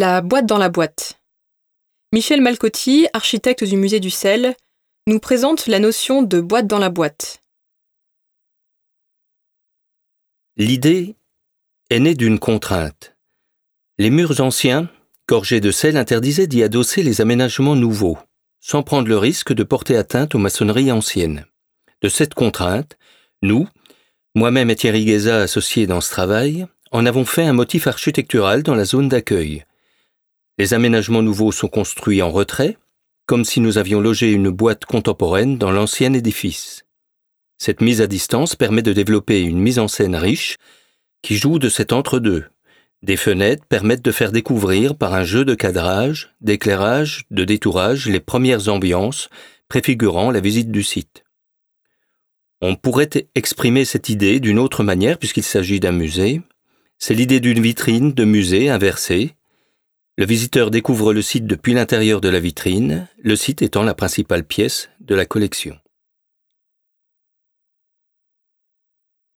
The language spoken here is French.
La boîte dans la boîte. Michel Malcotti, architecte du musée du sel, nous présente la notion de boîte dans la boîte. L'idée est née d'une contrainte. Les murs anciens, gorgés de sel, interdisaient d'y adosser les aménagements nouveaux, sans prendre le risque de porter atteinte aux maçonneries anciennes. De cette contrainte, nous, moi-même et Thierry Guéza associés dans ce travail, en avons fait un motif architectural dans la zone d'accueil. Les aménagements nouveaux sont construits en retrait, comme si nous avions logé une boîte contemporaine dans l'ancien édifice. Cette mise à distance permet de développer une mise en scène riche qui joue de cet entre-deux. Des fenêtres permettent de faire découvrir par un jeu de cadrage, d'éclairage, de détourage les premières ambiances préfigurant la visite du site. On pourrait exprimer cette idée d'une autre manière puisqu'il s'agit d'un musée. C'est l'idée d'une vitrine de musée inversée, le visiteur découvre le site depuis l'intérieur de la vitrine, le site étant la principale pièce de la collection.